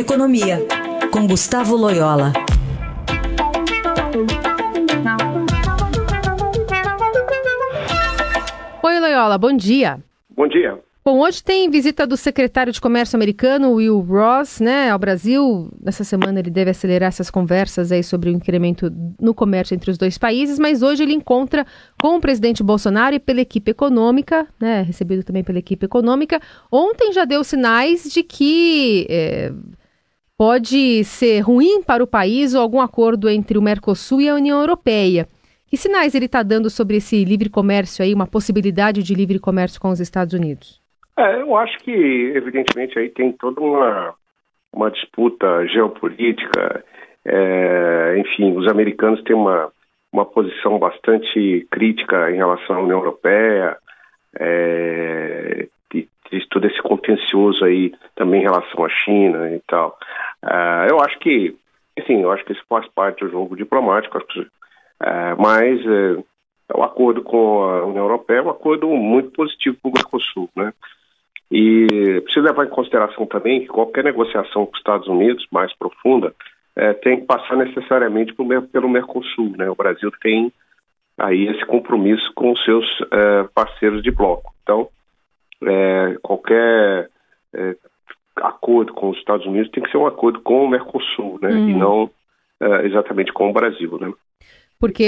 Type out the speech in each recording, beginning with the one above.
Economia, com Gustavo Loyola. Oi, Loyola, bom dia. Bom dia. Bom, hoje tem visita do secretário de Comércio americano, Will Ross, né, ao Brasil. Nessa semana ele deve acelerar essas conversas aí sobre o incremento no comércio entre os dois países, mas hoje ele encontra com o presidente Bolsonaro e pela equipe econômica, né, recebido também pela equipe econômica. Ontem já deu sinais de que é, pode ser ruim para o país ou algum acordo entre o Mercosul e a União Europeia. Que sinais ele está dando sobre esse livre comércio aí, uma possibilidade de livre comércio com os Estados Unidos? É, eu acho que, evidentemente, aí tem toda uma, uma disputa geopolítica. É, enfim, os americanos têm uma, uma posição bastante crítica em relação à União Europeia. É, e, e todo esse contencioso aí também em relação à China e tal. É, eu acho que, enfim, eu acho que isso faz parte do jogo diplomático, é, mas é, o acordo com a União Europeia é um acordo muito positivo para o Mercosul, né? E precisa levar em consideração também que qualquer negociação com os Estados Unidos mais profunda tem que passar necessariamente pelo, Mercosul. Né? O Brasil tem aí esse compromisso com os seus parceiros de bloco. Então, qualquer acordo com os Estados Unidos tem que ser um acordo com o Mercosul, né? E uhum. não é, exatamente com o Brasil, né? porque,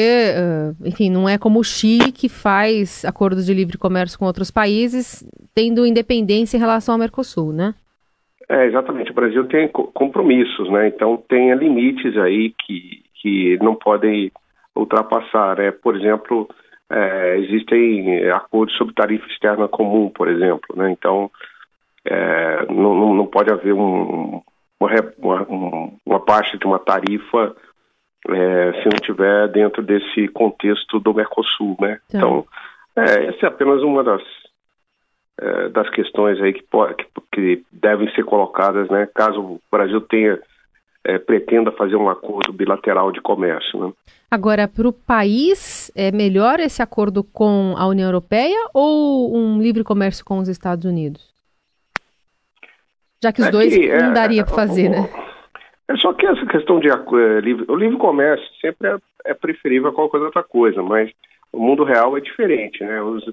enfim, não é como o Chile que faz acordos de livre comércio com outros países, tendo independência em relação ao Mercosul, né? É, exatamente. O Brasil tem compromissos, né? Então tem limites aí que, que não podem ultrapassar. Né? Por exemplo, é, existem acordos sobre tarifa externa comum, por exemplo, né? Então é, não, não pode haver um, uma, uma, uma parte de uma tarifa é, se não tiver dentro desse contexto do Mercosul, né? Tá. Então, é, essa é apenas uma das é, das questões aí que, que, que, devem ser colocadas, né? Caso o Brasil tenha é, pretenda fazer um acordo bilateral de comércio, né? Agora, para o país, é melhor esse acordo com a União Europeia ou um livre comércio com os Estados Unidos? Já que os é dois que, não daria para fazer, né? É só que essa questão de é, livre, o livre comércio sempre é, é, preferível a qualquer outra coisa, mas o mundo real é diferente, né? Os,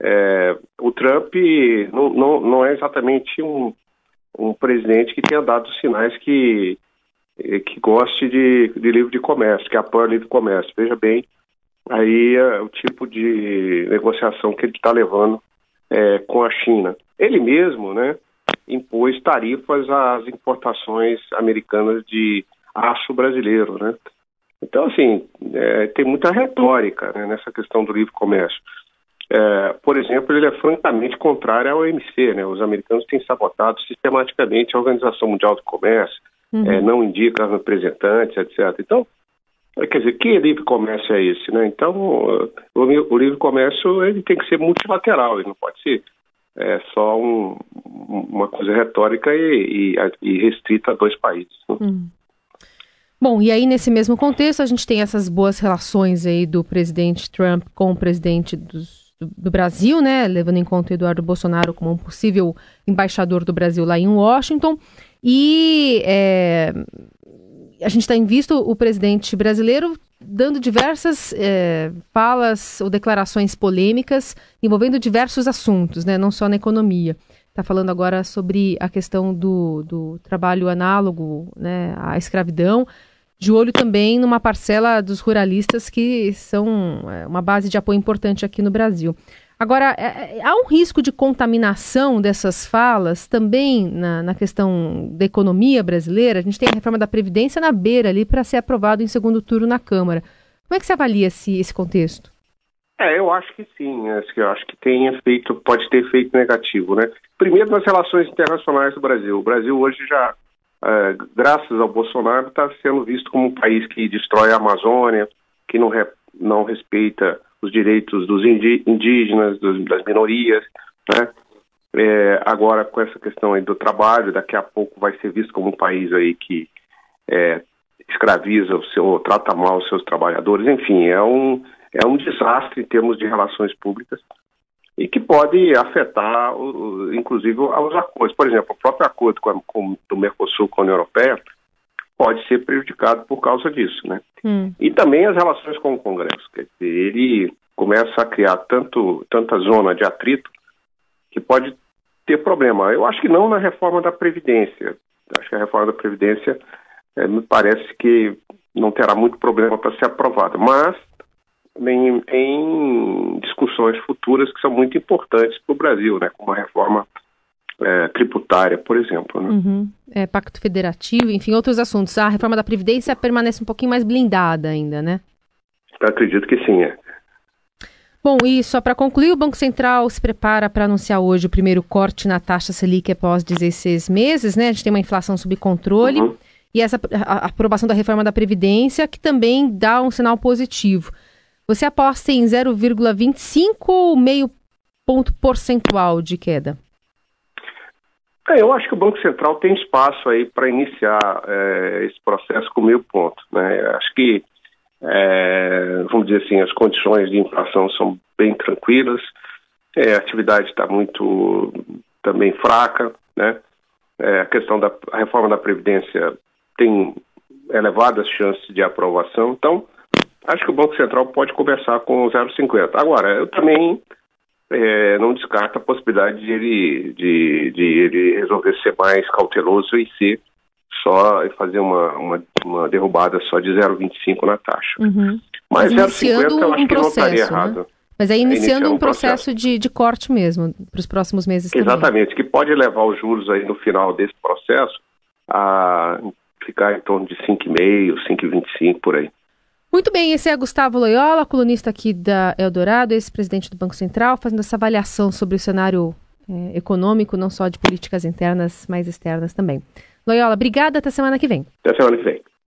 é, o Trump não, não, não, é exatamente um, um presidente que tenha dado sinais que é, que goste de, de livre de comércio, que apoia o livre comércio. Veja bem, aí é o tipo de negociação que ele está levando é, com a China. Ele mesmo, né? Impôs tarifas às importações americanas de aço brasileiro, né? Então, assim, é, tem muita retórica né, nessa questão do livre comércio. É, por exemplo, ele é francamente contrário ao OMC, né? Os americanos têm sabotado sistematicamente a Organização Mundial do Comércio, uhum. é, não indica representantes, etc. Então, quer dizer, que livre comércio é esse, né? Então, o, o livre comércio ele tem que ser multilateral, ele não pode ser é só um, uma coisa retórica e, e, e, restrita a dois países. Né? Hum. Bom, e aí nesse mesmo contexto a gente tem essas boas relações aí do presidente Trump com o presidente dos, do, do, Brasil, né, levando em conta Eduardo Bolsonaro como um possível embaixador do Brasil lá em Washington. E é, a gente tem visto o presidente brasileiro dando diversas é, falas ou declarações polêmicas envolvendo diversos assuntos, né, não só na economia. Está falando agora sobre a questão do, do trabalho análogo né, à escravidão, de olho também numa parcela dos ruralistas que são é, uma base de apoio importante aqui no Brasil. Agora, é, é, há um risco de contaminação dessas falas também na, na, questão da economia brasileira? A gente tem a reforma da Previdência na beira ali para ser aprovado em segundo turno na Câmara. Como é que você avalia esse, esse contexto? É, eu acho que sim. Eu acho que tem efeito, pode ter efeito negativo, né? Primeiro nas relações internacionais do Brasil. O Brasil hoje já, é, graças ao Bolsonaro, está sendo visto como um país que destrói a Amazônia, que não, re, não respeita os direitos dos indígenas, das minorias, né? É, agora com essa questão aí do trabalho, daqui a pouco vai ser visto como um país aí que é, escraviza o seu, trata mal os seus trabalhadores, enfim, é um é um desastre em termos de relações públicas. e que pode afetar, inclusive, os acordos. Por exemplo, o próprio acordo com, com, do Mercosul com a União Europeia pode ser prejudicado por causa disso, né? Hum. E também as relações com o Congresso. Quer dizer, ele começa a criar tanto, tanta zona de atrito que pode ter problema. Eu acho que não na reforma da Previdência. Acho que a reforma da Previdência é, me parece que não terá muito problema para ser aprovada, mas em, em, discussões futuras que são muito importantes para o Brasil, né, como a reforma é, tributária, por exemplo. Né? Uhum. É, pacto federativo, enfim, outros assuntos. A reforma da Previdência permanece um pouquinho mais blindada ainda, né? Eu acredito que sim, é. Bom, e só para concluir, o Banco Central se prepara para anunciar hoje o primeiro corte na taxa Selic após 16 meses, né? A gente tem uma inflação sob controle uhum. e essa a, a aprovação da reforma da Previdência, que também dá um sinal positivo. Você aposta em 0,25 ou meio ponto percentual de queda? É, eu acho que o Banco Central tem espaço aí para iniciar é, esse processo com meio ponto. Né? Acho que é, vamos dizer assim, as condições de inflação são bem tranquilas, é, a atividade está muito também fraca, né? É, a questão da a reforma da Previdência tem elevadas chances de aprovação, então acho que o Banco Central pode conversar com o 0,50. Agora, eu também é, não descarto a possibilidade de ele, de, de ele resolver ser mais cauteloso e ser só fazer uma, uma, uma derrubada só de 0,25 na taxa. Uhum. Mas, Mas 0,50 eu acho um que processo, não estaria né? errado. Mas aí iniciando um, um processo, processo, De, de corte mesmo, para os próximos meses Exatamente, também. que pode levar os juros aí no final desse processo a ficar em torno de 5,5, 5,25 por aí. Muito bem, esse é Gustavo Loyola, colunista aqui da Eldorado, ex-presidente do Banco Central, fazendo essa avaliação sobre o cenário é, econômico, não só de políticas internas, mas externas também. Loyola, obrigada. Até semana que vem. Até semana que vem.